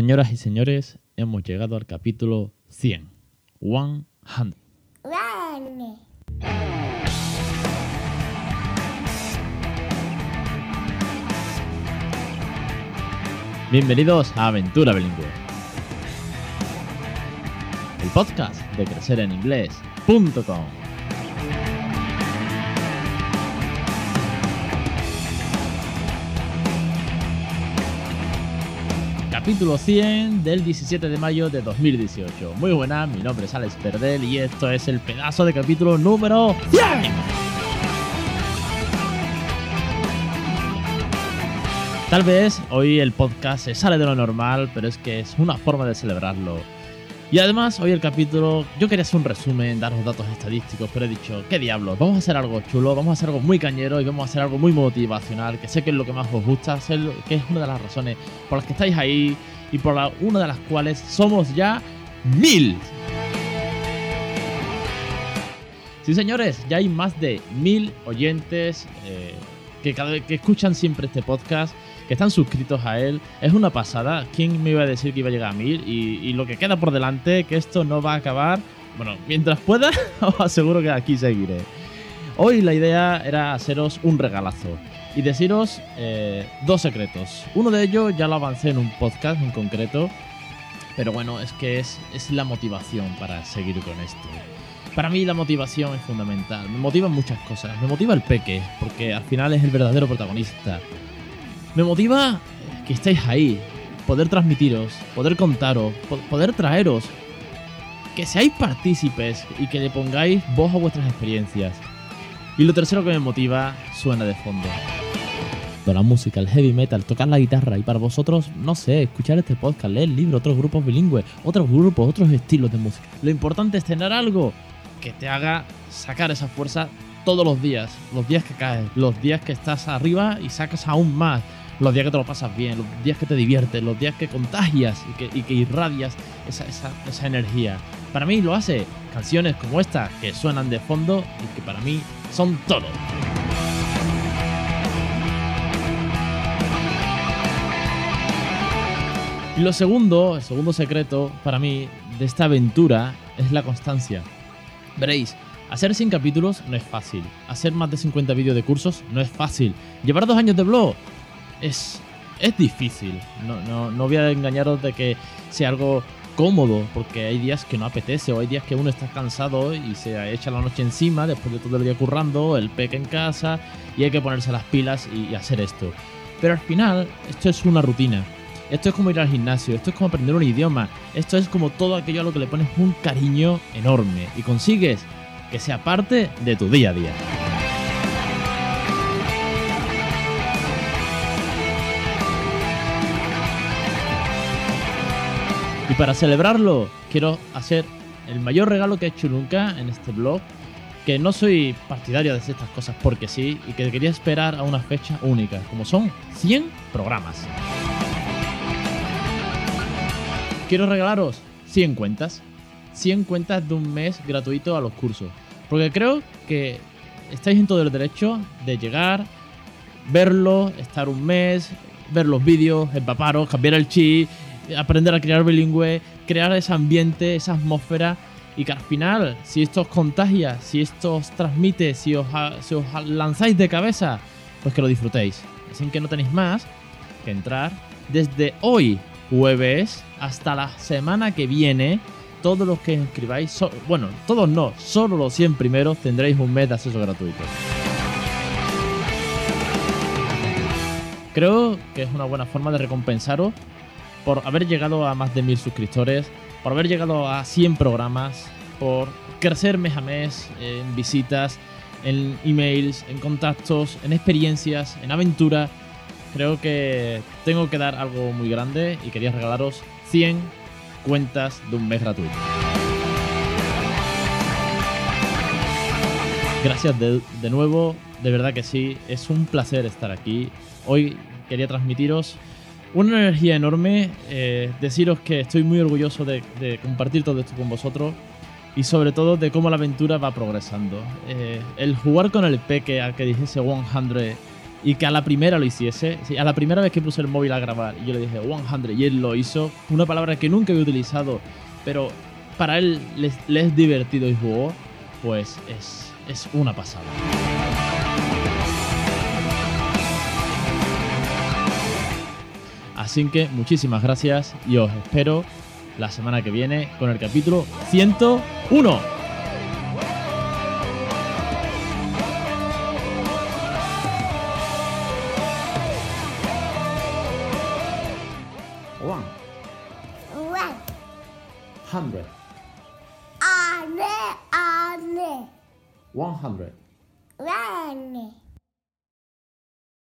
Señoras y señores, hemos llegado al capítulo 100. 100. Bienvenidos a Aventura Bilingüe. El podcast de crecereninglés.com. Capítulo 100 del 17 de mayo de 2018. Muy buena, mi nombre es Alex Perdel y esto es el pedazo de capítulo número 100. Tal vez hoy el podcast se sale de lo normal, pero es que es una forma de celebrarlo. Y además, hoy el capítulo, yo quería hacer un resumen, daros datos estadísticos, pero he dicho, ¿qué diablos? Vamos a hacer algo chulo, vamos a hacer algo muy cañero y vamos a hacer algo muy motivacional, que sé que es lo que más os gusta, que es una de las razones por las que estáis ahí y por una de las cuales somos ya mil. Sí, señores, ya hay más de mil oyentes eh, que, cada, que escuchan siempre este podcast que están suscritos a él. Es una pasada. ¿Quién me iba a decir que iba a llegar a mil? Y, lo que queda por delante, que esto no va a acabar. Bueno, mientras pueda, os aseguro que aquí seguiré. Hoy la idea era haceros un regalazo y deciros eh, dos secretos. Uno de ellos ya lo avancé en un podcast en concreto, pero bueno, es que es, es la motivación para seguir con esto. Para mí la motivación es fundamental. Me motivan muchas cosas. Me motiva el peque, porque al final es el verdadero protagonista. Me motiva que estéis ahí, poder transmitiros, poder contaros, poder traeros, que seáis partícipes y que le pongáis voz a vuestras experiencias. Y lo tercero que me motiva suena de fondo. La música, el heavy metal, tocar la guitarra y para vosotros, no sé, escuchar este podcast, leer libros, otros grupos bilingües, otros grupos, otros estilos de música. Lo importante es tener algo que te haga sacar esa fuerza todos los días, los días que caes, los días que estás arriba y sacas aún más, los días que te lo pasas bien, los días que te diviertes, los días que contagias y que, irradias esa, esa energía. Para mí lo hace canciones como esta que suenan de fondo y que para mí son todo. Y lo segundo, el segundo secreto para mí de esta aventura es la constancia. Veréis, hacer 100 capítulos no es fácil. Hacer más de 50 vídeos de cursos no es fácil. Llevar dos años de blog es, es difícil. No, no, no voy a engañaros de que sea algo cómodo, porque hay días que no apetece, o hay días que uno está cansado y se echa la noche encima después de todo el día currando, el peque en casa, y hay que ponerse las pilas y, hacer esto. Pero al final, esto es una rutina. Esto es como ir al gimnasio, esto es como aprender un idioma, esto es como todo aquello a lo que le pones un cariño enorme y consigues que sea parte de tu día a día. Y para celebrarlo, quiero hacer el mayor regalo que he hecho nunca en este blog. Que no soy partidario de estas cosas porque sí, y que quería esperar a una fecha única, como son 100 programas. Quiero regalaros 100 cuentas. 100 cuentas de un mes gratuito a los cursos. Porque creo que estáis en todo el derecho de llegar, verlo, estar un mes, ver los vídeos, empaparos, cambiar el chip aprender a crear bilingüe, crear ese ambiente, esa atmósfera y que al final, si esto os contagia, si esto os transmite, si os, os lanzáis de cabeza, pues que lo disfrutéis. Así que no tenéis más que entrar desde hoy, jueves, hasta la semana que viene. Todos los que inscribáis, bueno, todos no, solo los 100 primeros tendréis un mes de acceso gratuito. Creo que es una buena forma de recompensaros por haber llegado a más de mil suscriptores, por haber llegado a 100 programas, por crecer mes a mes en visitas, en emails, en contactos, en experiencias, en aventura. Creo que tengo que dar algo muy grande y quería regalaros 100 cuentas de un mes gratuito. Gracias de, de nuevo, de verdad que sí, es un placer estar aquí. Hoy quería transmitiros una energía enorme. Eh, deciros que estoy muy orgulloso de, compartir todo esto con vosotros y sobre todo de cómo la aventura va progresando. Eh, el jugar con el peque al que dijese 100 y que a la primera lo hiciese. A la primera vez que puse el móvil a grabar y yo le dije 100 y él lo hizo, una palabra que nunca había utilizado, pero para él le, le es divertido y jugó, pues es, es una pasada. Así que muchísimas gracias y os espero la semana que viene con el capítulo 101. One. hundred, Ane, ane. one hundred. One.